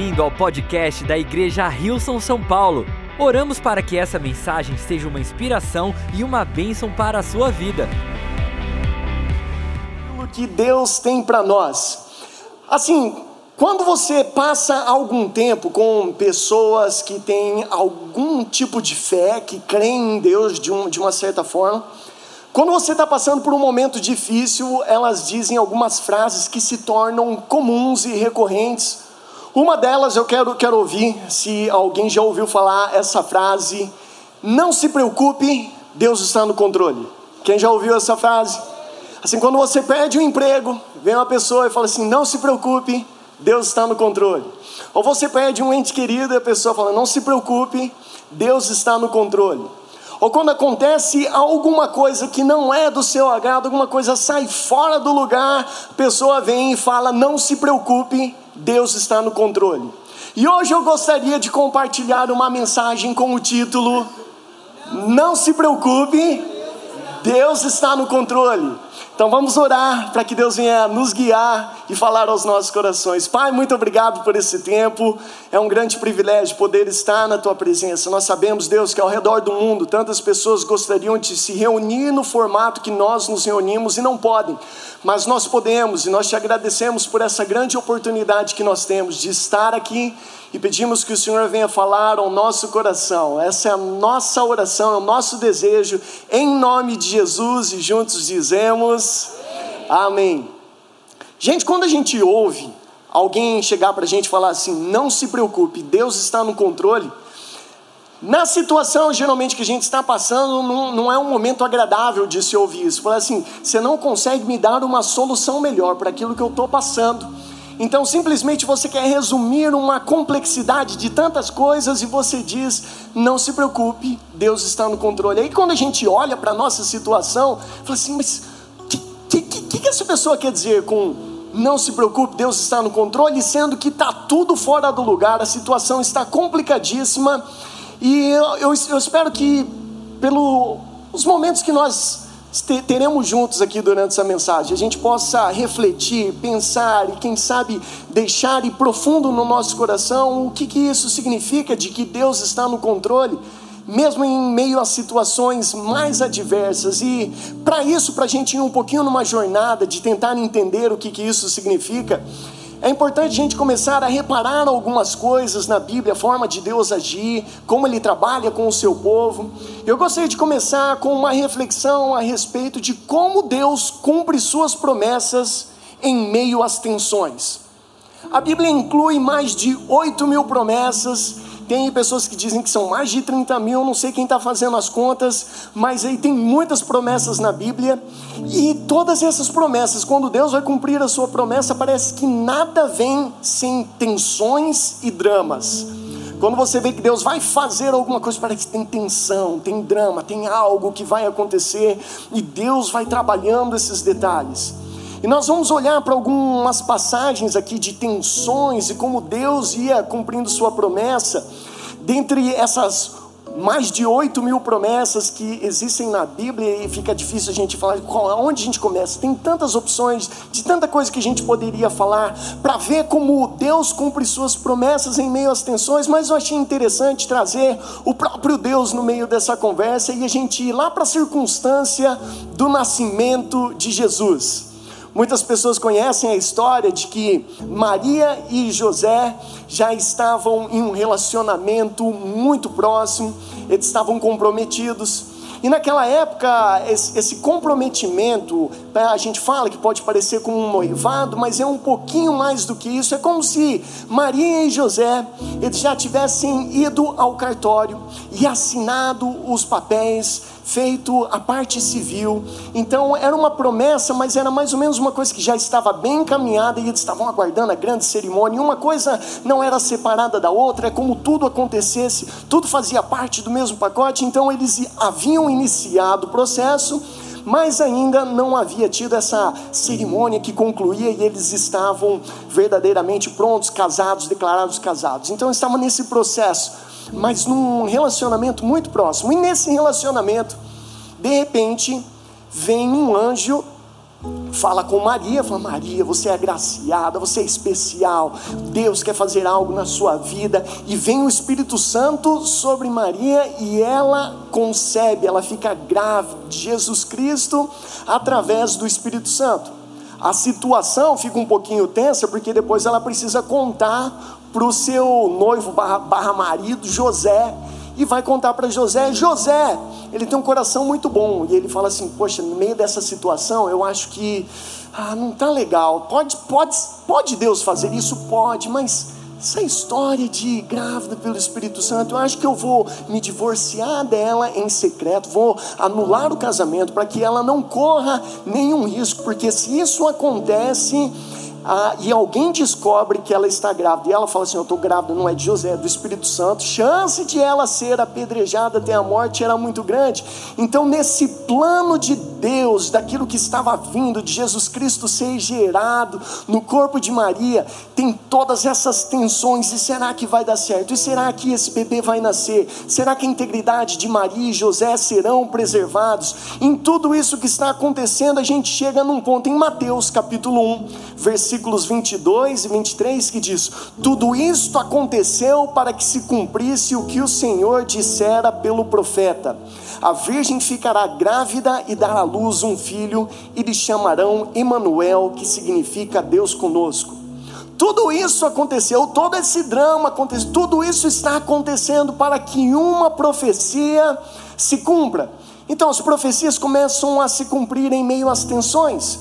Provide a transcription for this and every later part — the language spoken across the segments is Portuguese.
bem-vindo ao podcast da Igreja Rilson São Paulo. Oramos para que essa mensagem seja uma inspiração e uma bênção para a sua vida. O que Deus tem para nós. Assim, quando você passa algum tempo com pessoas que têm algum tipo de fé, que creem em Deus de, um, de uma certa forma, quando você está passando por um momento difícil, elas dizem algumas frases que se tornam comuns e recorrentes. Uma delas eu quero, quero ouvir, se alguém já ouviu falar essa frase: Não se preocupe, Deus está no controle. Quem já ouviu essa frase? Assim, quando você perde um emprego, vem uma pessoa e fala assim: Não se preocupe, Deus está no controle. Ou você perde um ente querido e a pessoa fala: Não se preocupe, Deus está no controle ou quando acontece alguma coisa que não é do seu agrado, alguma coisa sai fora do lugar, a pessoa vem e fala: Não se preocupe, Deus está no controle. E hoje eu gostaria de compartilhar uma mensagem com o título: Não se preocupe, Deus está no controle. Então vamos orar para que Deus venha nos guiar e falar aos nossos corações. Pai, muito obrigado por esse tempo. É um grande privilégio poder estar na tua presença. Nós sabemos, Deus, que ao redor do mundo tantas pessoas gostariam de se reunir no formato que nós nos reunimos e não podem. Mas nós podemos e nós te agradecemos por essa grande oportunidade que nós temos de estar aqui e pedimos que o Senhor venha falar ao nosso coração. Essa é a nossa oração, é o nosso desejo, em nome de Jesus, e juntos dizemos Amém. Gente, quando a gente ouve alguém chegar para a gente falar assim: não se preocupe, Deus está no controle. Na situação geralmente que a gente está passando, não, não é um momento agradável de se ouvir isso. Falar assim: você não consegue me dar uma solução melhor para aquilo que eu estou passando então, simplesmente você quer resumir uma complexidade de tantas coisas e você diz: não se preocupe, Deus está no controle. Aí, quando a gente olha para a nossa situação, fala assim: mas o que, que, que, que essa pessoa quer dizer com não se preocupe, Deus está no controle, sendo que está tudo fora do lugar, a situação está complicadíssima. E eu, eu, eu espero que, pelos momentos que nós teremos juntos aqui durante essa mensagem, a gente possa refletir, pensar e, quem sabe, deixar ir profundo no nosso coração o que, que isso significa de que Deus está no controle, mesmo em meio a situações mais adversas. E para isso, para a gente ir um pouquinho numa jornada de tentar entender o que, que isso significa, é importante a gente começar a reparar algumas coisas na Bíblia, a forma de Deus agir, como Ele trabalha com o seu povo. Eu gostaria de começar com uma reflexão a respeito de como Deus cumpre suas promessas em meio às tensões. A Bíblia inclui mais de 8 mil promessas tem pessoas que dizem que são mais de 30 mil, não sei quem está fazendo as contas, mas aí tem muitas promessas na Bíblia, e todas essas promessas, quando Deus vai cumprir a sua promessa, parece que nada vem sem tensões e dramas. Quando você vê que Deus vai fazer alguma coisa, parece que tem tensão, tem drama, tem algo que vai acontecer, e Deus vai trabalhando esses detalhes. E nós vamos olhar para algumas passagens aqui de tensões e como Deus ia cumprindo sua promessa. Dentre essas mais de 8 mil promessas que existem na Bíblia e fica difícil a gente falar onde a gente começa. Tem tantas opções, de tanta coisa que a gente poderia falar para ver como Deus cumpre suas promessas em meio às tensões, mas eu achei interessante trazer o próprio Deus no meio dessa conversa e a gente ir lá para a circunstância do nascimento de Jesus. Muitas pessoas conhecem a história de que Maria e José já estavam em um relacionamento muito próximo, eles estavam comprometidos. E naquela época, esse comprometimento, né, a gente fala que pode parecer como um noivado, mas é um pouquinho mais do que isso. É como se Maria e José eles já tivessem ido ao cartório e assinado os papéis, feito a parte civil. Então era uma promessa, mas era mais ou menos uma coisa que já estava bem encaminhada e eles estavam aguardando a grande cerimônia. Uma coisa não era separada da outra, é como tudo acontecesse, tudo fazia parte do mesmo pacote. Então eles haviam iniciado o processo, mas ainda não havia tido essa cerimônia que concluía e eles estavam verdadeiramente prontos, casados, declarados casados. Então estavam nesse processo, mas num relacionamento muito próximo. E nesse relacionamento, de repente, vem um anjo fala com Maria, fala: Maria, você é agraciada, você é especial, Deus quer fazer algo na sua vida, e vem o Espírito Santo sobre Maria e ela concebe, ela fica grávida de Jesus Cristo através do Espírito Santo. A situação fica um pouquinho tensa, porque depois ela precisa contar para o seu noivo barra, barra marido, José, e vai contar para José: José, ele tem um coração muito bom. E ele fala assim: Poxa, no meio dessa situação, eu acho que ah, não está legal. Pode, pode, pode Deus fazer isso? Pode, mas essa história de grávida pelo Espírito Santo, eu acho que eu vou me divorciar dela em secreto, vou anular o casamento para que ela não corra nenhum risco, porque se isso acontece ah, e alguém descobre que ela está grávida, e ela fala assim: Eu estou grávida, não é de José, é do Espírito Santo, chance de ela ser apedrejada até a morte era muito grande. Então, nesse plano de Deus, daquilo que estava vindo, de Jesus Cristo ser gerado no corpo de Maria, tem todas essas tensões: e será que vai dar certo? E será que esse bebê vai nascer? Será que a integridade de Maria e José serão preservados? Em tudo isso que está acontecendo, a gente chega num ponto em Mateus capítulo 1, versículo versículos 22 e 23, que diz: Tudo isto aconteceu para que se cumprisse o que o Senhor dissera pelo profeta: A virgem ficará grávida e dará à luz um filho, e lhe chamarão Emanuel, que significa Deus conosco. Tudo isso aconteceu, todo esse drama aconteceu, tudo isso está acontecendo para que uma profecia se cumpra. Então as profecias começam a se cumprir em meio às tensões.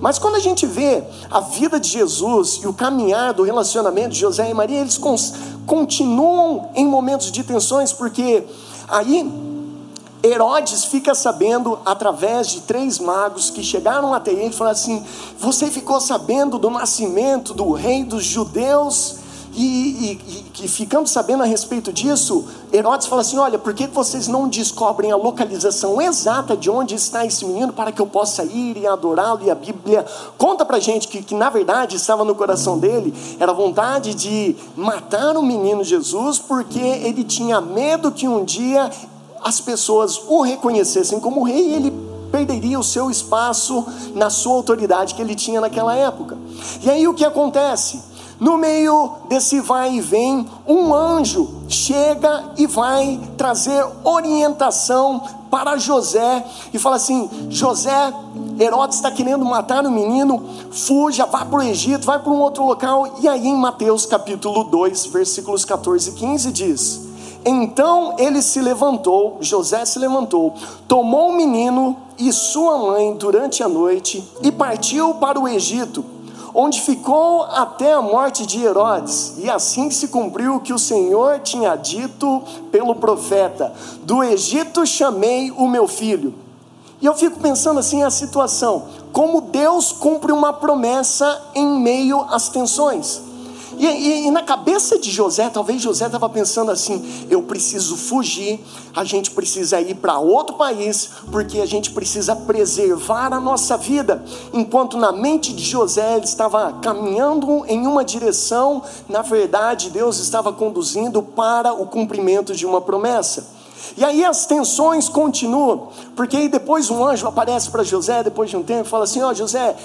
Mas quando a gente vê a vida de Jesus e o caminhar do relacionamento de José e Maria, eles continuam em momentos de tensões, porque aí Herodes fica sabendo através de três magos que chegaram até ele e falaram assim: Você ficou sabendo do nascimento do rei dos judeus? E, e, e, ficando sabendo a respeito disso, Herodes fala assim: Olha, por que vocês não descobrem a localização exata de onde está esse menino para que eu possa ir e adorá-lo? E a Bíblia conta pra gente que, que, na verdade, estava no coração dele era a vontade de matar o menino Jesus, porque ele tinha medo que um dia as pessoas o reconhecessem como rei e ele perderia o seu espaço na sua autoridade que ele tinha naquela época. E aí o que acontece? No meio desse vai e vem, um anjo chega e vai trazer orientação para José e fala assim: José, Herodes está querendo matar o menino, fuja, vá para o Egito, vai para um outro local. E aí em Mateus capítulo 2, versículos 14 e 15 diz: Então ele se levantou, José se levantou, tomou o menino e sua mãe durante a noite e partiu para o Egito onde ficou até a morte de Herodes, e assim se cumpriu o que o Senhor tinha dito pelo profeta: Do Egito chamei o meu filho. E eu fico pensando assim a situação, como Deus cumpre uma promessa em meio às tensões. E, e, e, na cabeça de José, talvez José estava pensando assim: eu preciso fugir, a gente precisa ir para outro país, porque a gente precisa preservar a nossa vida. Enquanto na mente de José ele estava caminhando em uma direção, na verdade Deus estava conduzindo para o cumprimento de uma promessa. E aí as tensões continuam, porque aí depois um anjo aparece para José, depois de um tempo, e fala assim: Ó oh, José,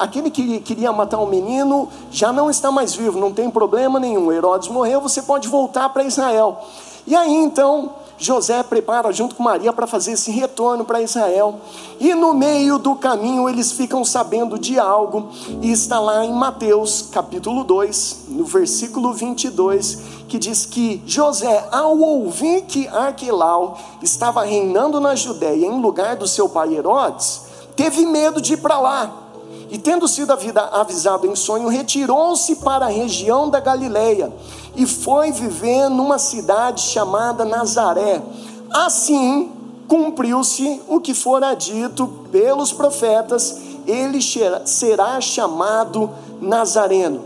aquele que queria matar o um menino já não está mais vivo, não tem problema nenhum. Herodes morreu, você pode voltar para Israel. E aí então José prepara junto com Maria para fazer esse retorno para Israel. E no meio do caminho eles ficam sabendo de algo, e está lá em Mateus capítulo 2, no versículo 22, que diz que José, ao ouvir que Arquelau estava reinando na Judéia em lugar do seu pai Herodes, teve medo de ir para lá. E tendo sido avisado em sonho, retirou-se para a região da Galileia e foi viver numa cidade chamada Nazaré. Assim cumpriu-se o que fora dito pelos profetas, ele será chamado Nazareno.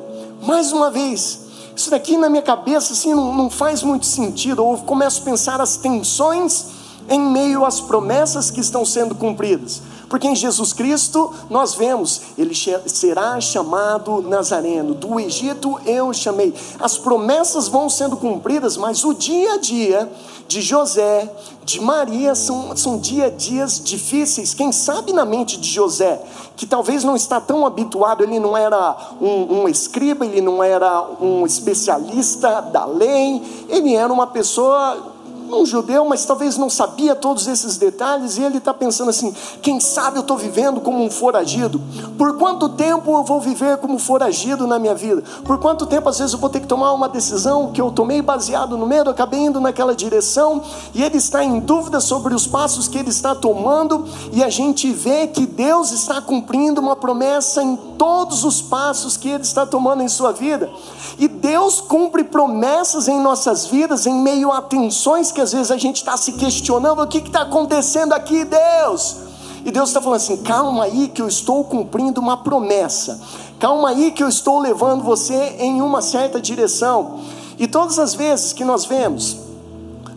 Mais uma vez, isso daqui na minha cabeça assim não, faz muito sentido, ou começo a pensar as tensões em meio às promessas que estão sendo cumpridas. Porque em Jesus Cristo nós vemos, ele será chamado Nazareno, do Egito eu chamei. As promessas vão sendo cumpridas, mas o dia a dia de José, de Maria, são, são dia a dias difíceis. Quem sabe na mente de José, que talvez não está tão habituado, ele não era um, um escriba, ele não era um especialista da lei, ele era uma pessoa um judeu, mas talvez não sabia todos esses detalhes, e ele está pensando assim: quem sabe eu estou vivendo como um foragido? Por quanto tempo eu vou viver como foragido na minha vida? Por quanto tempo às vezes eu vou ter que tomar uma decisão que eu tomei baseado no medo, acabei indo naquela direção, e ele está em dúvida sobre os passos que ele está tomando, e a gente vê que Deus está cumprindo uma promessa em todos os passos que ele está tomando em sua vida. E Deus cumpre promessas em nossas vidas em meio a tensões que às vezes a gente está se questionando: o que está acontecendo aqui, Deus? E Deus está falando assim: calma aí, que eu estou cumprindo uma promessa. Calma aí, que eu estou levando você em uma certa direção. E todas as vezes que nós vemos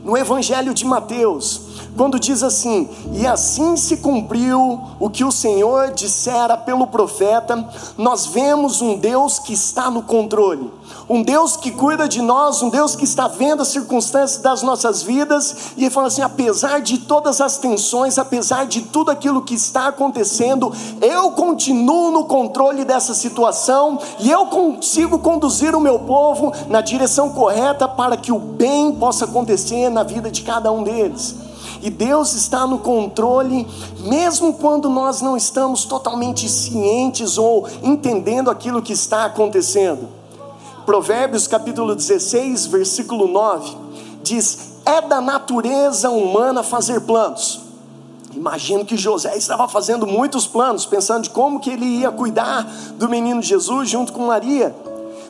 no Evangelho de Mateus, quando diz assim: E assim se cumpriu o que o Senhor dissera pelo profeta, nós vemos um Deus que está no controle, um Deus que cuida de nós, um Deus que está vendo as circunstâncias das nossas vidas, e ele fala assim: apesar de todas as tensões, apesar de tudo aquilo que está acontecendo, eu continuo no controle dessa situação e eu consigo conduzir o meu povo na direção correta para que o bem possa acontecer na vida de cada um deles. E Deus está no controle, mesmo quando nós não estamos totalmente cientes ou entendendo aquilo que está acontecendo. Provérbios capítulo 16, versículo 9, diz: É da natureza humana fazer planos. Imagino que José estava fazendo muitos planos, pensando de como que ele ia cuidar do menino Jesus junto com Maria.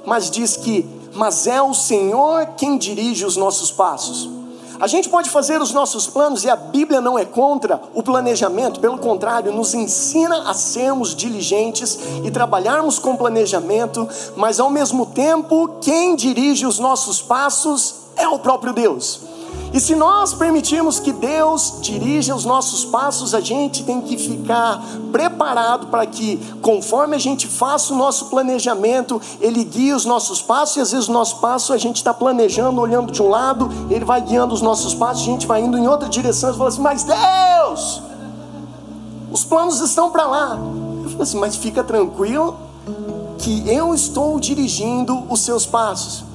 Mas diz que, mas é o Senhor quem dirige os nossos passos. A gente pode fazer os nossos planos e a Bíblia não é contra o planejamento, pelo contrário, nos ensina a sermos diligentes e trabalharmos com planejamento, mas ao mesmo tempo, quem dirige os nossos passos é o próprio Deus. E se nós permitirmos que Deus dirija os nossos passos, a gente tem que ficar preparado para que, conforme a gente faça o nosso planejamento, Ele guie os nossos passos, e às vezes o nosso passo a gente está planejando, olhando de um lado, Ele vai guiando os nossos passos, a gente vai indo em outra direção, e fala assim, mas Deus, os planos estão para lá. Eu falo assim, mas fica tranquilo que eu estou dirigindo os seus passos.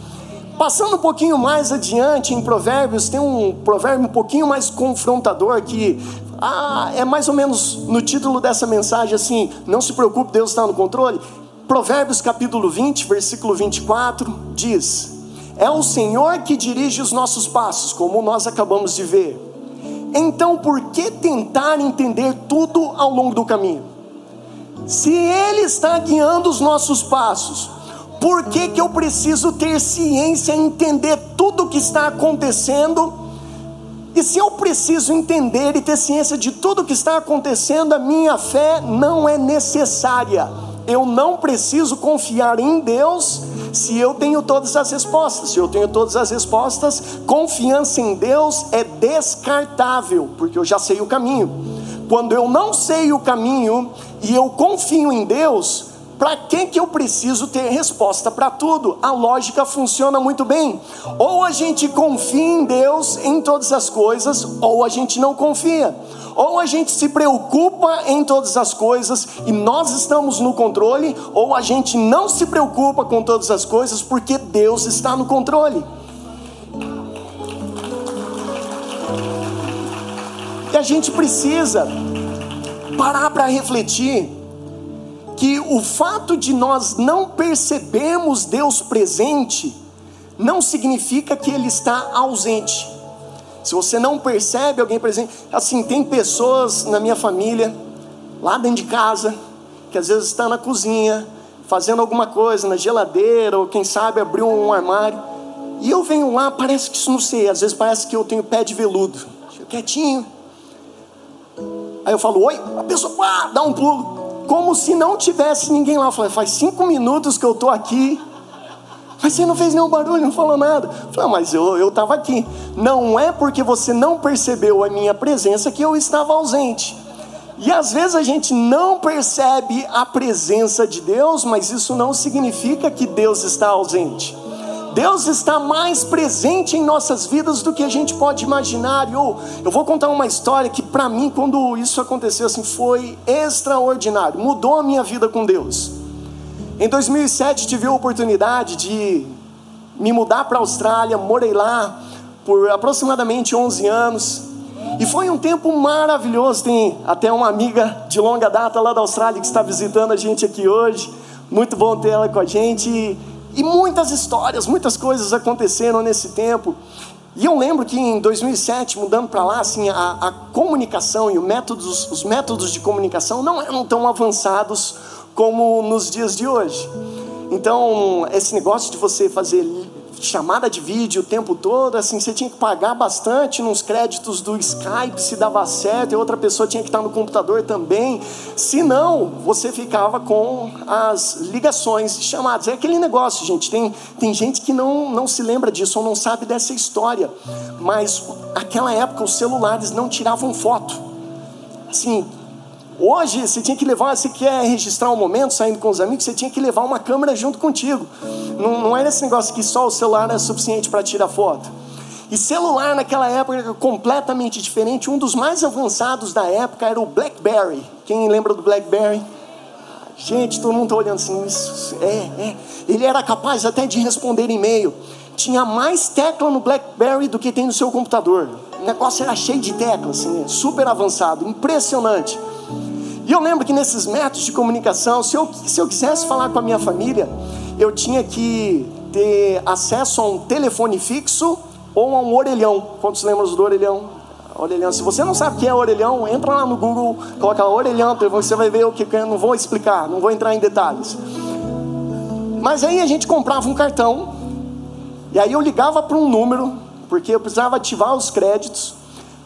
Passando um pouquinho mais adiante em Provérbios, tem um provérbio um pouquinho mais confrontador que ah, é mais ou menos no título dessa mensagem assim: não se preocupe, Deus está no controle. Provérbios capítulo 20, versículo 24 diz: É o Senhor que dirige os nossos passos, como nós acabamos de ver. Então, por que tentar entender tudo ao longo do caminho? Se Ele está guiando os nossos passos, por que, que eu preciso ter ciência, entender tudo o que está acontecendo? E se eu preciso entender e ter ciência de tudo o que está acontecendo, a minha fé não é necessária. Eu não preciso confiar em Deus se eu tenho todas as respostas. Se eu tenho todas as respostas, confiança em Deus é descartável, porque eu já sei o caminho. Quando eu não sei o caminho e eu confio em Deus, para que, que eu preciso ter resposta para tudo? A lógica funciona muito bem. Ou a gente confia em Deus em todas as coisas, ou a gente não confia. Ou a gente se preocupa em todas as coisas e nós estamos no controle, ou a gente não se preocupa com todas as coisas porque Deus está no controle. E a gente precisa parar para refletir que o fato de nós não percebermos Deus presente não significa que Ele está ausente. Se você não percebe alguém presente, assim, tem pessoas na minha família, lá dentro de casa, que às vezes está na cozinha, fazendo alguma coisa, na geladeira, ou quem sabe abriu um armário, e eu venho lá, parece que isso não sei, às vezes parece que eu tenho pé de veludo, quietinho. Aí eu falo, oi, a pessoa pá, dá um pulo como se não tivesse ninguém lá. Eu falei, faz cinco minutos que eu estou aqui. Mas você não fez nenhum barulho, não falou nada. Eu falei, ah, mas eu estava aqui. Não é porque você não percebeu a minha presença que eu estava ausente. E às vezes a gente não percebe a presença de Deus, mas isso não significa que Deus está ausente. Deus está mais presente em nossas vidas do que a gente pode imaginar. Eu, eu vou contar uma história que, para mim, quando isso aconteceu, assim, foi extraordinário. Mudou a minha vida com Deus. Em 2007 tive a oportunidade de me mudar para a Austrália, morei lá por aproximadamente 11 anos. E foi um tempo maravilhoso. Tem até uma amiga de longa data lá da Austrália que está visitando a gente aqui hoje. Muito bom ter ela com a gente. E, muitas histórias, muitas coisas aconteceram nesse tempo. E eu lembro que em 2007, mudando para lá, assim, a, a comunicação e métodos, os métodos de comunicação não eram tão avançados como nos dias de hoje. Então, esse negócio de você fazer chamada de vídeo o tempo todo, assim, você tinha que pagar bastante nos créditos do Skype se dava certo, e outra pessoa tinha que estar no computador também. Se não, você ficava com as ligações chamadas. É aquele negócio, gente. Tem, tem gente que não, não se lembra disso ou não sabe dessa história. Mas aquela época os celulares não tiravam foto. Assim, Hoje você tinha que levar, você quer registrar um momento saindo com os amigos, você tinha que levar uma câmera junto contigo. Não, não era esse negócio que só o celular era suficiente para tirar foto. E celular naquela época era completamente diferente. Um dos mais avançados da época era o BlackBerry. Quem lembra do BlackBerry? Gente, todo mundo está olhando assim, isso é, é. Ele era capaz até de responder e-mail. Tinha mais tecla no BlackBerry do que tem no seu computador. O negócio era cheio de teclas, assim, super avançado, impressionante. E eu lembro que nesses métodos de comunicação, se eu, se eu quisesse falar com a minha família, eu tinha que ter acesso a um telefone fixo ou a um orelhão. Quantos lembram do orelhão? Orelhão. Se você não sabe o que é orelhão, entra lá no Google, coloca orelhão, você vai ver o que eu não vou explicar, não vou entrar em detalhes. Mas aí a gente comprava um cartão, e aí eu ligava para um número, porque eu precisava ativar os créditos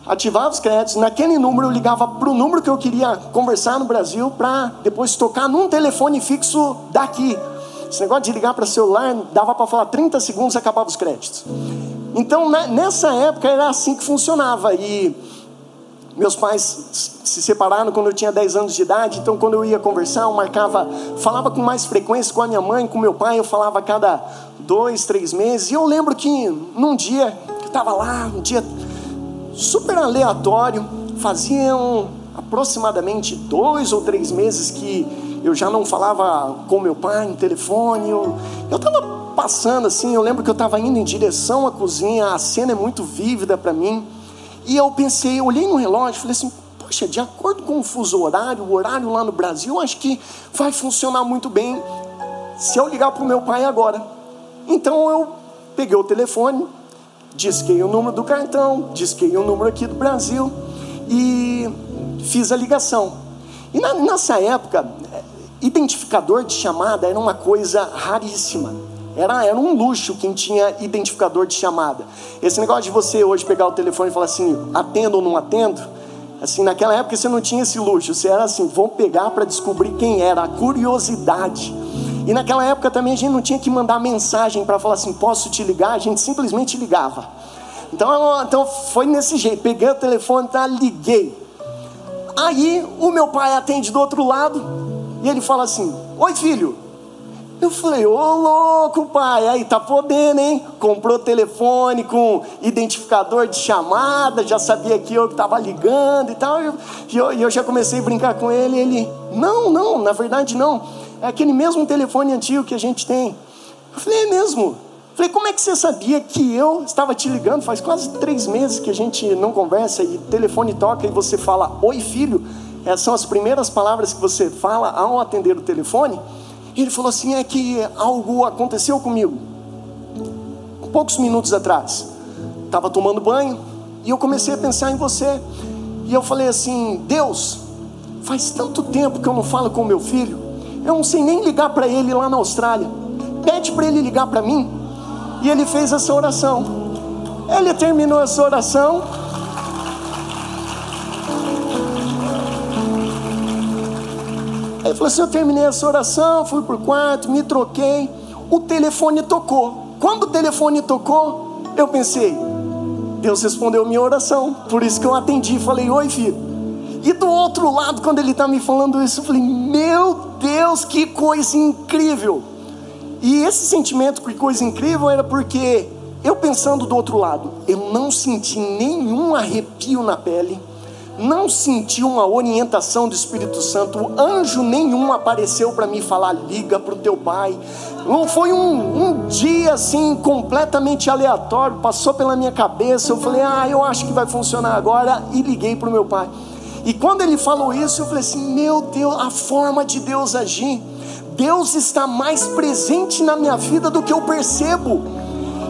ativava os créditos, naquele número eu ligava para o número que eu queria conversar no Brasil para depois tocar num telefone fixo daqui. Esse negócio de ligar para celular dava para falar 30 segundos e acabava os créditos. Então nessa época era assim que funcionava e meus pais se separaram quando eu tinha 10 anos de idade, então quando eu ia conversar, eu marcava, falava com mais frequência com a minha mãe, com meu pai, eu falava a cada dois, três meses. E eu lembro que num dia, eu estava lá, um dia super aleatório. Faziam aproximadamente dois ou três meses que eu já não falava com meu pai no telefone. Eu estava passando assim, eu lembro que eu estava indo em direção à cozinha, a cena é muito vívida para mim. E eu pensei, olhei no relógio e falei assim: poxa, de acordo com o fuso horário, o horário lá no Brasil, acho que vai funcionar muito bem se eu ligar para o meu pai agora. Então eu peguei o telefone, disquei o número do cartão, disquei o número aqui do Brasil e fiz a ligação. E na, nessa época, identificador de chamada era uma coisa raríssima. Era, era um luxo quem tinha identificador de chamada. Esse negócio de você hoje pegar o telefone e falar assim, atendo ou não atendo, assim, naquela época você não tinha esse luxo. Você era assim, vou pegar para descobrir quem era, a curiosidade. E naquela época também a gente não tinha que mandar mensagem para falar assim, posso te ligar? A gente simplesmente ligava. Então, então foi nesse jeito, peguei o telefone, tá, liguei. Aí o meu pai atende do outro lado e ele fala assim: Oi filho. Eu falei, ô louco pai, aí tá podendo, hein? Comprou telefone com identificador de chamada, já sabia que eu estava ligando e tal. E eu, eu, já comecei a brincar com ele. E ele, não, não, na verdade não é aquele mesmo telefone antigo que a gente tem. Eu falei, é mesmo? Eu falei, como é que você sabia que eu estava te ligando? Faz quase três meses que a gente não conversa e telefone toca e você fala, oi filho. Essas são as primeiras palavras que você fala ao atender o telefone. E ele falou assim: é que algo aconteceu comigo. Poucos minutos atrás, estava tomando banho e eu comecei a pensar em você. E eu falei assim: Deus, faz tanto tempo que eu não falo com meu filho. Eu não sei nem ligar para ele lá na Austrália. Pede para ele ligar para mim. E ele fez essa oração. Ele terminou essa oração. Ele falou assim: Eu terminei essa oração, fui para o quarto, me troquei. o telefone tocou. Quando o telefone tocou, eu pensei, Deus respondeu minha oração, por isso que eu atendi e falei: Oi, filho. E do outro lado, quando ele está me falando isso, eu falei: Meu Deus, que coisa incrível! E esse sentimento, que coisa incrível, era porque eu pensando do outro lado, eu não senti nenhum arrepio na pele, não senti uma orientação do Espírito Santo, anjo nenhum apareceu para me falar, liga para o teu pai. Não foi um, um dia assim completamente aleatório, passou pela minha cabeça. Eu falei, ah, eu acho que vai funcionar agora, e liguei para o meu pai. E quando ele falou isso, eu falei assim: meu Deus, a forma de Deus agir. Deus está mais presente na minha vida do que eu percebo.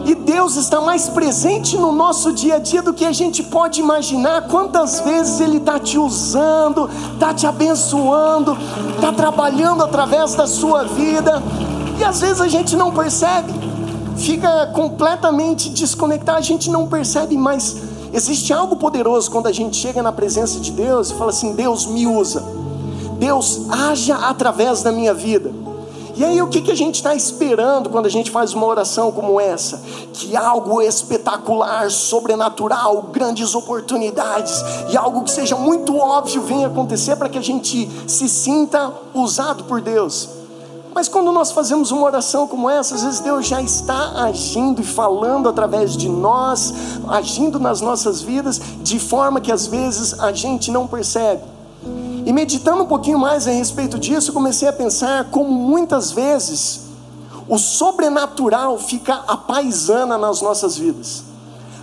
E Deus está mais presente no nosso dia a dia do que a gente pode imaginar. Quantas vezes Ele está te usando, está te abençoando, está trabalhando através da sua vida. E às vezes a gente não percebe, fica completamente desconectado, a gente não percebe, mas existe algo poderoso quando a gente chega na presença de Deus e fala assim: Deus me usa, Deus haja através da minha vida. E aí, o que, que a gente está esperando quando a gente faz uma oração como essa? Que algo espetacular, sobrenatural, grandes oportunidades e algo que seja muito óbvio venha acontecer para que a gente se sinta usado por Deus. Mas quando nós fazemos uma oração como essa, às vezes Deus já está agindo e falando através de nós, agindo nas nossas vidas, de forma que às vezes a gente não percebe. E meditando um pouquinho mais a respeito disso, comecei a pensar como muitas vezes o sobrenatural fica a paisana nas nossas vidas.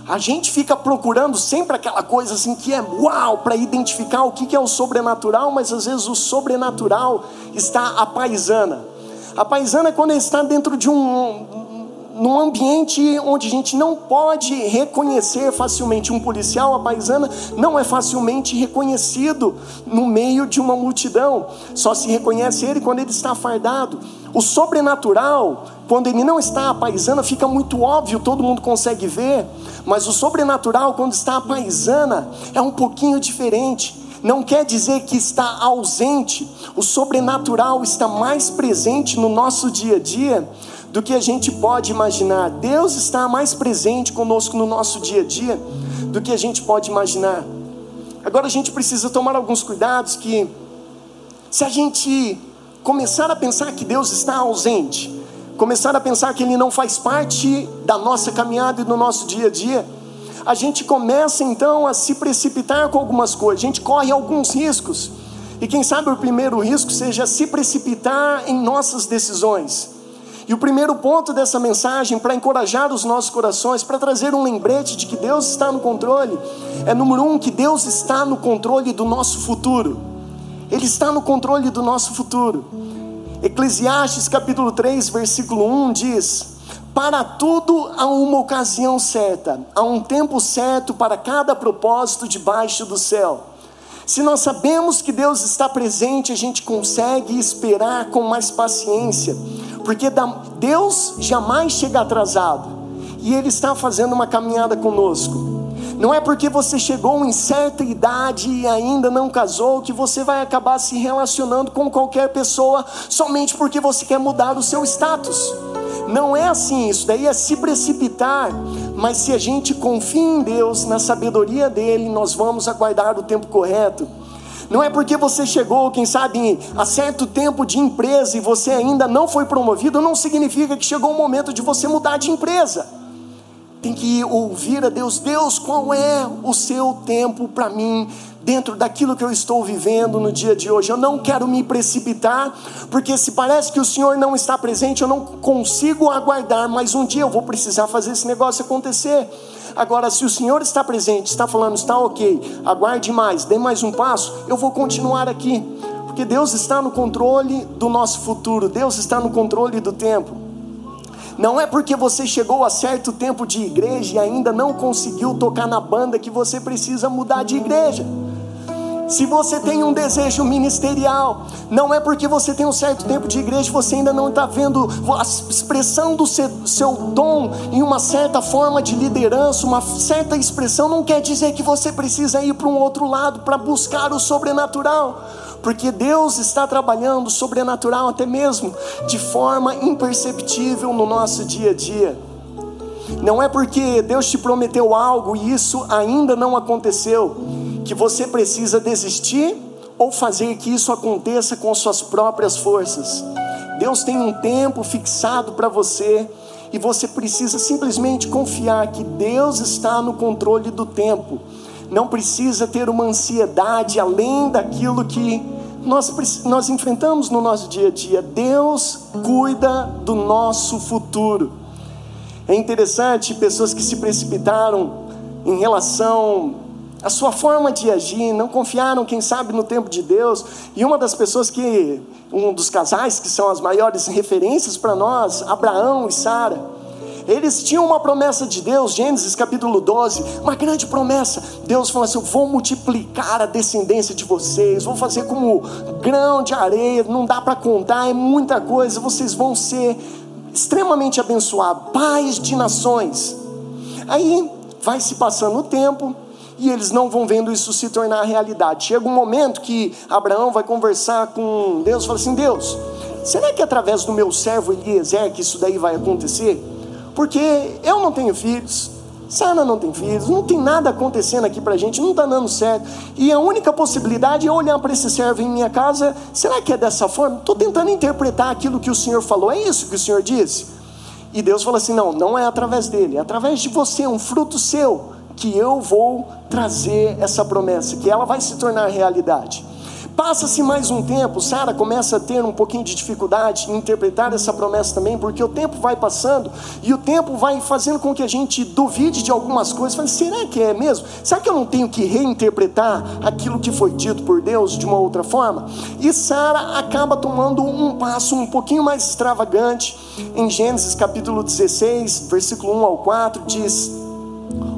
A gente fica procurando sempre aquela coisa assim que é uau para identificar o que é o sobrenatural, mas às vezes o sobrenatural está a paisana. A paisana é quando está dentro de um, num ambiente onde a gente não pode reconhecer facilmente um policial, a paisana não é facilmente reconhecido no meio de uma multidão, só se reconhece ele quando ele está fardado. O sobrenatural, quando ele não está a paisana, fica muito óbvio, todo mundo consegue ver, mas o sobrenatural, quando está a paisana, é um pouquinho diferente. Não quer dizer que está ausente, o sobrenatural está mais presente no nosso dia a dia do que a gente pode imaginar. Deus está mais presente conosco no nosso dia a dia do que a gente pode imaginar. Agora a gente precisa tomar alguns cuidados que se a gente começar a pensar que Deus está ausente, começar a pensar que ele não faz parte da nossa caminhada e do nosso dia a dia, a gente começa então a se precipitar com algumas coisas, a gente corre alguns riscos. E quem sabe o primeiro risco seja se precipitar em nossas decisões. E o primeiro ponto dessa mensagem, para encorajar os nossos corações, para trazer um lembrete de que Deus está no controle, é número um, que Deus está no controle do nosso futuro. Ele está no controle do nosso futuro. Eclesiastes capítulo 3, versículo 1 diz: Para tudo há uma ocasião certa, há um tempo certo para cada propósito debaixo do céu. Se nós sabemos que Deus está presente, a gente consegue esperar com mais paciência, porque Deus jamais chega atrasado e Ele está fazendo uma caminhada conosco. Não é porque você chegou em certa idade e ainda não casou que você vai acabar se relacionando com qualquer pessoa somente porque você quer mudar o seu status. Não é assim, isso daí é se precipitar. Mas se a gente confia em Deus, na sabedoria dele, nós vamos aguardar o tempo correto. Não é porque você chegou, quem sabe, a certo tempo de empresa e você ainda não foi promovido, não significa que chegou o momento de você mudar de empresa. Tem que ouvir a Deus: Deus, qual é o seu tempo para mim? dentro daquilo que eu estou vivendo no dia de hoje. Eu não quero me precipitar, porque se parece que o Senhor não está presente, eu não consigo aguardar, mas um dia eu vou precisar fazer esse negócio acontecer. Agora, se o Senhor está presente, está falando, está ok, aguarde mais, dê mais um passo, eu vou continuar aqui, porque Deus está no controle do nosso futuro, Deus está no controle do tempo. Não é porque você chegou a certo tempo de igreja e ainda não conseguiu tocar na banda que você precisa mudar de igreja. Se você tem um desejo ministerial, não é porque você tem um certo tempo de igreja, você ainda não está vendo a expressão do seu, seu dom em uma certa forma de liderança, uma certa expressão, não quer dizer que você precisa ir para um outro lado para buscar o sobrenatural porque Deus está trabalhando sobrenatural até mesmo de forma imperceptível no nosso dia a dia. Não é porque Deus te prometeu algo e isso ainda não aconteceu que você precisa desistir ou fazer que isso aconteça com suas próprias forças. Deus tem um tempo fixado para você e você precisa simplesmente confiar que Deus está no controle do tempo. Não precisa ter uma ansiedade além daquilo que nós, nós enfrentamos no nosso dia a dia. Deus cuida do nosso futuro. É interessante pessoas que se precipitaram em relação à sua forma de agir, não confiaram, quem sabe, no tempo de Deus. E uma das pessoas que, um dos casais que são as maiores referências para nós, Abraão e Sara eles tinham uma promessa de Deus, Gênesis capítulo 12, uma grande promessa. Deus falou assim: Eu vou multiplicar a descendência de vocês, vou fazer como grão de areia, não dá para contar, é muita coisa. Vocês vão ser extremamente abençoados, pais de nações. Aí vai se passando o tempo, e eles não vão vendo isso se tornar realidade. Chega um momento que Abraão vai conversar com Deus e fala assim: Deus, será que através do meu servo Eliezer que isso daí vai acontecer? porque eu não tenho filhos, Sara não tem filhos, não tem nada acontecendo aqui para a gente, não está dando certo. E a única possibilidade é olhar para esse servo em minha casa, será que é dessa forma? Estou tentando interpretar aquilo que o Senhor falou, é isso que o Senhor disse? E Deus falou assim: não, não é através dele, é através de você, um fruto seu, que eu vou trazer essa promessa, que ela vai se tornar realidade. Passa-se mais um tempo, Sara começa a ter um pouquinho de dificuldade em interpretar essa promessa também, porque o tempo vai passando e o tempo vai fazendo com que a gente duvide de algumas coisas. Fala, será que é mesmo? Será que eu não tenho que reinterpretar aquilo que foi dito por Deus de uma outra forma? E Sara acaba tomando um passo um pouquinho mais extravagante. Em Gênesis capítulo 16, versículo 1 ao 4, diz: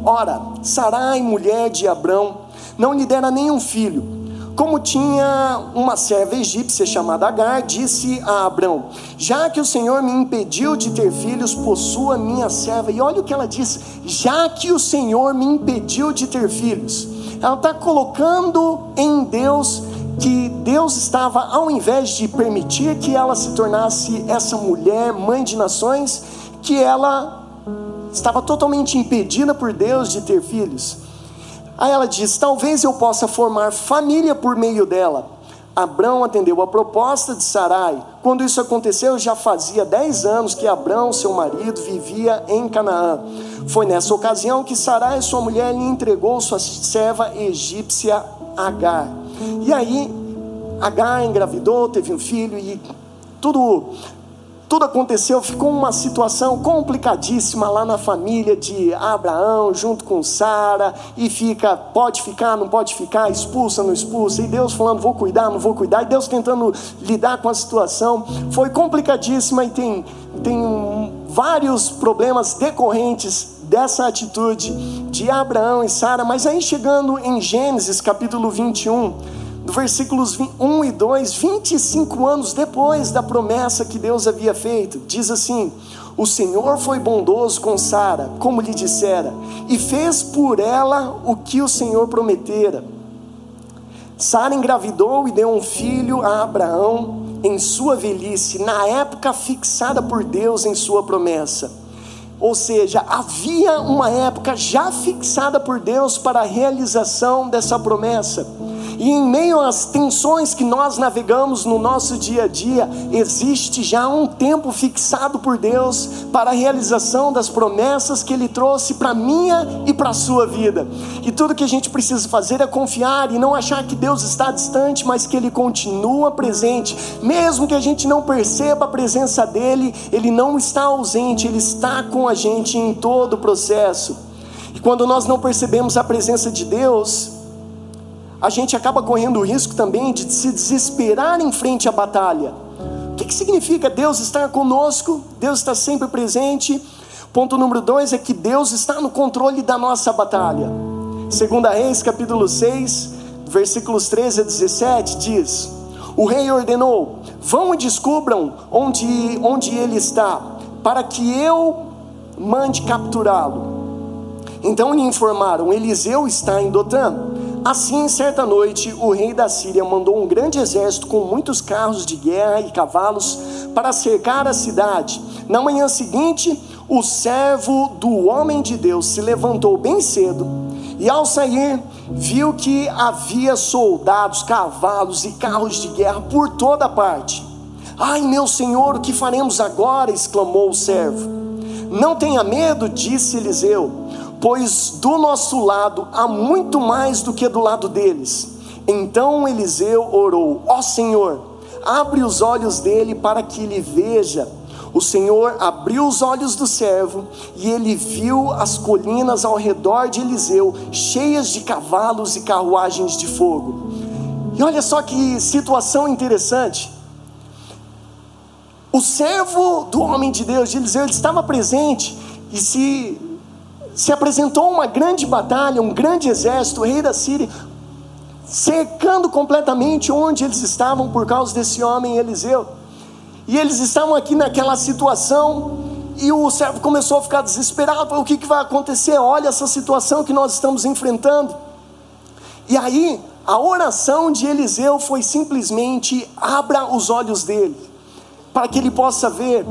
Ora, Sarai, mulher de Abrão, não lhe dera nenhum filho como tinha uma serva egípcia chamada Agar, disse a Abrão: Já que o Senhor me impediu de ter filhos, possua minha serva. E olha o que ela diz: Já que o Senhor me impediu de ter filhos. Ela está colocando em Deus que Deus estava, ao invés de permitir que ela se tornasse essa mulher, mãe de nações, que ela estava totalmente impedida por Deus de ter filhos. Aí ela diz: Talvez eu possa formar família por meio dela. Abrão atendeu a proposta de Sarai. Quando isso aconteceu, já fazia dez anos que Abrão, seu marido, vivia em Canaã. Foi nessa ocasião que Sarai, sua mulher, lhe entregou sua serva egípcia Agar. E aí, Agar engravidou, teve um filho e tudo tudo aconteceu, ficou uma situação complicadíssima lá na família de Abraão, junto com Sara, e fica, pode ficar, não pode ficar, expulsa, não expulsa, e Deus falando, vou cuidar, não vou cuidar, e Deus tentando lidar com a situação, foi complicadíssima e tem, tem vários problemas decorrentes dessa atitude de Abraão e Sara, mas aí chegando em Gênesis capítulo 21, versículos 1 e 2, 25 anos depois da promessa que Deus havia feito, diz assim: O Senhor foi bondoso com Sara, como lhe dissera, e fez por ela o que o Senhor prometera. Sara engravidou e deu um filho a Abraão em sua velhice, na época fixada por Deus em sua promessa. Ou seja, havia uma época já fixada por Deus para a realização dessa promessa. E em meio às tensões que nós navegamos no nosso dia a dia, existe já um tempo fixado por Deus para a realização das promessas que Ele trouxe para minha e para a sua vida. E tudo que a gente precisa fazer é confiar e não achar que Deus está distante, mas que Ele continua presente. Mesmo que a gente não perceba a presença dEle, Ele não está ausente, Ele está com a gente em todo o processo. E quando nós não percebemos a presença de Deus, a gente acaba correndo o risco também de se desesperar em frente à batalha. O que, que significa Deus estar conosco? Deus está sempre presente. Ponto número dois é que Deus está no controle da nossa batalha. Segunda Reis, capítulo 6, versículos 13 a 17, diz: O rei ordenou: Vão e descubram onde, onde ele está, para que eu mande capturá-lo. Então lhe informaram: Eliseu está em Dotã. Assim, certa noite, o rei da Síria mandou um grande exército com muitos carros de guerra e cavalos para cercar a cidade. Na manhã seguinte, o servo do homem de Deus se levantou bem cedo e, ao sair, viu que havia soldados, cavalos e carros de guerra por toda parte. Ai, meu senhor, o que faremos agora? exclamou o servo. Não tenha medo, disse Eliseu pois do nosso lado há muito mais do que do lado deles. Então Eliseu orou: Ó Senhor, abre os olhos dele para que ele veja. O Senhor abriu os olhos do servo e ele viu as colinas ao redor de Eliseu cheias de cavalos e carruagens de fogo. E olha só que situação interessante. O servo do homem de Deus, de Eliseu, ele estava presente e se se apresentou uma grande batalha, um grande exército, o rei da Síria, cercando completamente onde eles estavam por causa desse homem Eliseu. E eles estavam aqui naquela situação, e o servo começou a ficar desesperado: o que, que vai acontecer? Olha essa situação que nós estamos enfrentando. E aí, a oração de Eliseu foi simplesmente: abra os olhos dele, para que ele possa ver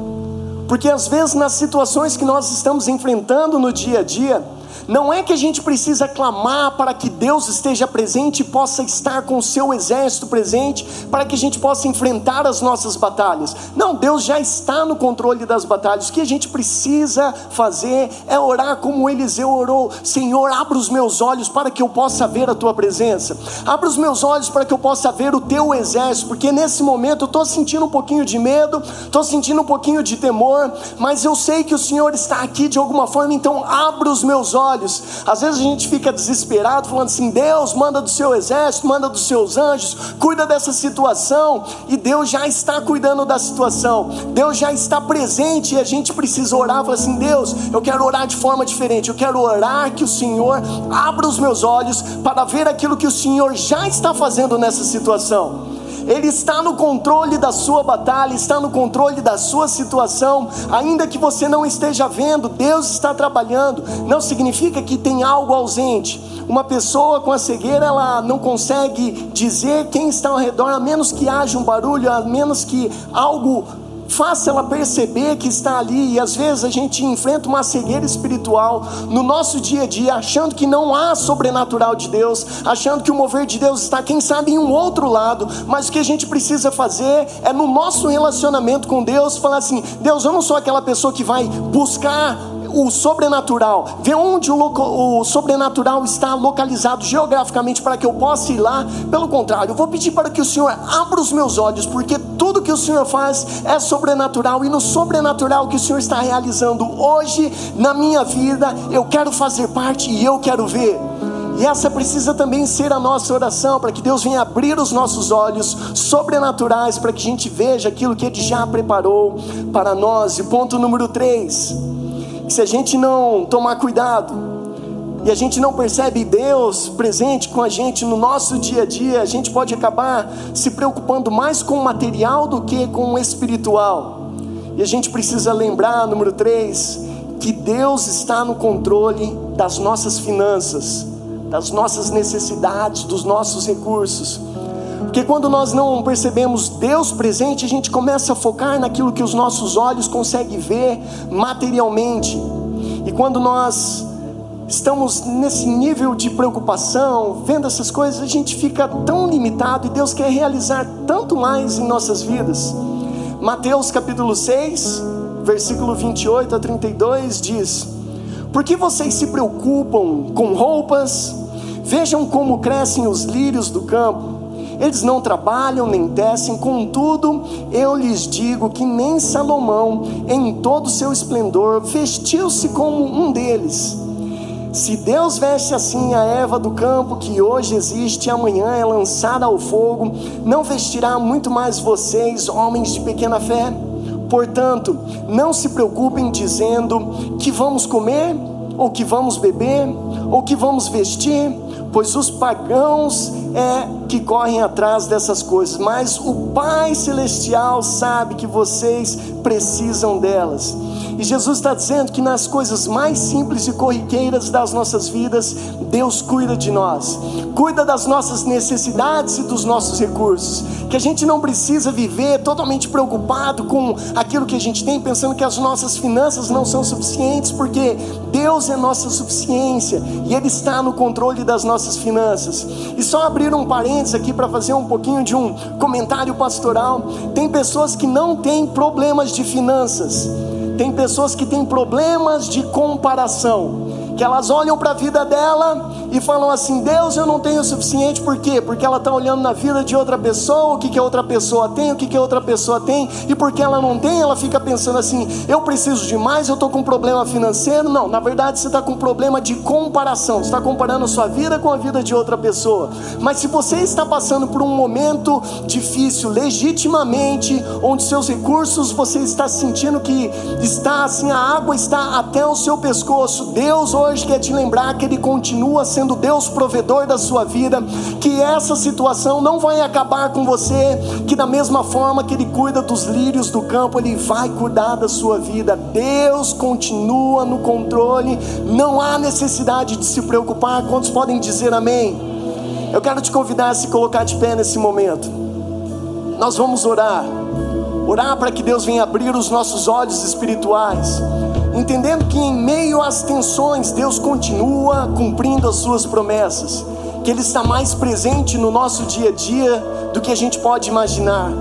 porque às vezes nas situações que nós estamos enfrentando no dia a dia, não é que a gente precisa clamar para que Deus esteja presente e possa estar com o seu exército presente, para que a gente possa enfrentar as nossas batalhas. Não, Deus já está no controle das batalhas. O que a gente precisa fazer é orar como Eliseu orou: Senhor, abra os meus olhos para que eu possa ver a tua presença, abra os meus olhos para que eu possa ver o teu exército, porque nesse momento eu estou sentindo um pouquinho de medo, estou sentindo um pouquinho de temor, mas eu sei que o Senhor está aqui de alguma forma, então abra os meus olhos olhos. Às vezes a gente fica desesperado, falando assim: Deus, manda do seu exército, manda dos seus anjos, cuida dessa situação. E Deus já está cuidando da situação, Deus já está presente. E a gente precisa orar, falar assim: Deus, eu quero orar de forma diferente. Eu quero orar que o Senhor abra os meus olhos para ver aquilo que o Senhor já está fazendo nessa situação. Ele está no controle da sua batalha, está no controle da sua situação, ainda que você não esteja vendo, Deus está trabalhando. Não significa que tem algo ausente. Uma pessoa com a cegueira, ela não consegue dizer quem está ao redor, a menos que haja um barulho, a menos que algo faça ela perceber que está ali, e às vezes a gente enfrenta uma cegueira espiritual no nosso dia a dia, achando que não há sobrenatural de Deus, achando que o mover de Deus está, quem sabe, em um outro lado, mas o que a gente precisa fazer é no nosso relacionamento com Deus, falar assim: Deus, eu não sou aquela pessoa que vai buscar o sobrenatural, ver onde o, o, sobrenatural está localizado geograficamente para que eu possa ir lá. Pelo contrário, eu vou pedir para que o Senhor abra os meus olhos, porque tudo que o Senhor faz é sobrenatural e no sobrenatural que o Senhor está realizando hoje na minha vida, eu quero fazer parte e eu quero ver. E essa precisa também ser a nossa oração, para que Deus venha abrir os nossos olhos sobrenaturais, para que a gente veja aquilo que Ele já preparou para nós. E ponto número 3 se a gente não tomar cuidado e a gente não percebe Deus presente com a gente no nosso dia a dia, a gente pode acabar se preocupando mais com o material do que com o espiritual. E a gente precisa lembrar, número 3, que Deus está no controle das nossas finanças, das nossas necessidades, dos nossos recursos. Porque quando nós não percebemos Deus presente, a gente começa a focar naquilo que os nossos olhos conseguem ver materialmente. E quando nós estamos nesse nível de preocupação, vendo essas coisas, a gente fica tão limitado e Deus quer realizar tanto mais em nossas vidas. Mateus capítulo 6, versículo 28 a 32 diz: Por que vocês se preocupam com roupas? Vejam como crescem os lírios do campo eles não trabalham nem tecem, contudo, eu lhes digo que nem Salomão, em todo seu esplendor, vestiu-se como um deles. Se Deus veste assim a erva do campo que hoje existe e amanhã é lançada ao fogo, não vestirá muito mais vocês, homens de pequena fé? Portanto, não se preocupem dizendo que vamos comer, ou que vamos beber, ou que vamos vestir, pois os pagãos é que correm atrás dessas coisas, mas o Pai Celestial sabe que vocês precisam delas. E Jesus está dizendo que nas coisas mais simples e corriqueiras das nossas vidas, Deus cuida de nós, cuida das nossas necessidades e dos nossos recursos. Que a gente não precisa viver totalmente preocupado com aquilo que a gente tem, pensando que as nossas finanças não são suficientes, porque Deus é nossa suficiência e Ele está no controle das nossas finanças. E só abrir um parênteses aqui para fazer um pouquinho de um comentário pastoral: tem pessoas que não têm problemas de finanças tem pessoas que têm problemas de comparação que elas olham para a vida dela e falam assim: Deus, eu não tenho o suficiente, por quê? Porque ela está olhando na vida de outra pessoa, o que, que a outra pessoa tem, o que, que a outra pessoa tem, e porque ela não tem, ela fica pensando assim: eu preciso de mais, eu estou com um problema financeiro. Não, na verdade você está com um problema de comparação, você está comparando a sua vida com a vida de outra pessoa. Mas se você está passando por um momento difícil, legitimamente, onde seus recursos você está sentindo que está assim, a água está até o seu pescoço, Deus hoje hoje quer te lembrar que Ele continua sendo Deus provedor da sua vida, que essa situação não vai acabar com você, que da mesma forma que Ele cuida dos lírios do campo, Ele vai cuidar da sua vida. Deus continua no controle, não há necessidade de se preocupar. Quantos podem dizer amém? Eu quero te convidar a se colocar de pé nesse momento. Nós vamos orar, orar para que Deus venha abrir os nossos olhos espirituais entendendo que em meio às tensões, Deus continua cumprindo as suas promessas, que Ele está mais presente no nosso dia a dia do que a gente pode imaginar.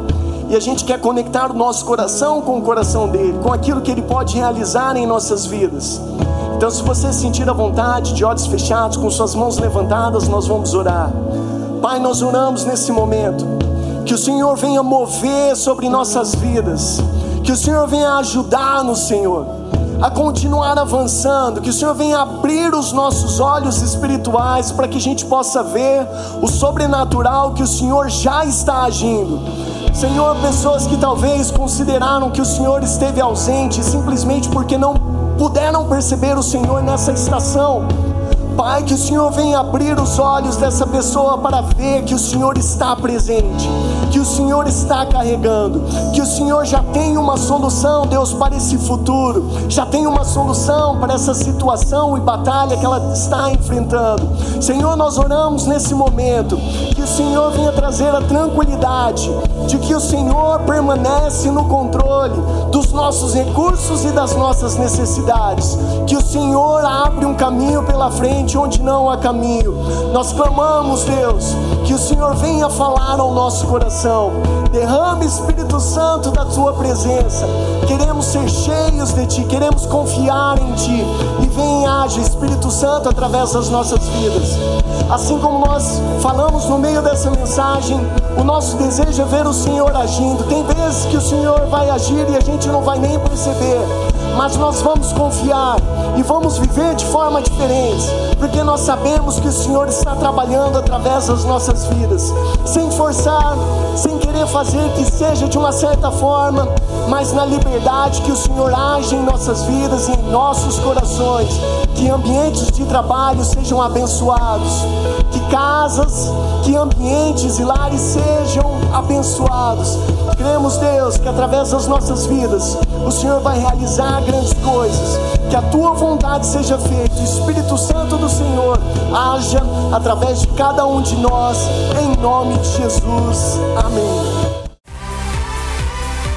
E a gente quer conectar o nosso coração com o coração dele, com aquilo que ele pode realizar em nossas vidas. Então, se você sentir a vontade, de olhos fechados, com suas mãos levantadas, nós vamos orar. Pai, nós oramos nesse momento. Que o Senhor venha mover sobre nossas vidas. Que o Senhor venha ajudar-nos, Senhor a continuar avançando, que o Senhor venha abrir os nossos olhos espirituais para que a gente possa ver o sobrenatural que o Senhor já está agindo. Senhor, pessoas que talvez consideraram que o Senhor esteve ausente simplesmente porque não puderam perceber o Senhor nessa estação. Pai, que o Senhor venha abrir os olhos dessa pessoa para ver que o Senhor está presente, que o Senhor está carregando, que o Senhor já tem uma solução, Deus, para esse futuro, já tem uma solução para essa situação e batalha que ela está enfrentando. Senhor, nós oramos nesse momento, que o Senhor venha trazer a tranquilidade de que o Senhor permanece no controle dos nossos recursos e das nossas necessidades, que o Senhor abre um caminho pela frente onde não há caminho. Nós clamamos, Deus, que o Senhor venha falar ao nosso coração. Derrame, Espírito Santo, da tua presença. Queremos ser cheios de ti, queremos confiar em ti. Vem age, Espírito Santo, através das nossas vidas. Assim como nós falamos no meio dessa mensagem, o nosso desejo é ver o Senhor agindo. Tem vezes que o Senhor vai agir e a gente não vai nem perceber, mas nós vamos confiar e vamos viver de forma diferente, porque nós sabemos que o Senhor está trabalhando através das nossas vidas, sem forçar, sem querer fazer que seja de uma certa forma, mas na liberdade que o Senhor age em nossas vidas e em nossos corações, que ambientes de trabalho sejam abençoados, que casas, que ambientes e lares sejam abençoados. Cremos, Deus, que através das nossas vidas o Senhor vai realizar grandes coisas, que a tua vontade seja feita, o Espírito Santo do Senhor haja através de cada um de nós, em nome de Jesus. Amém.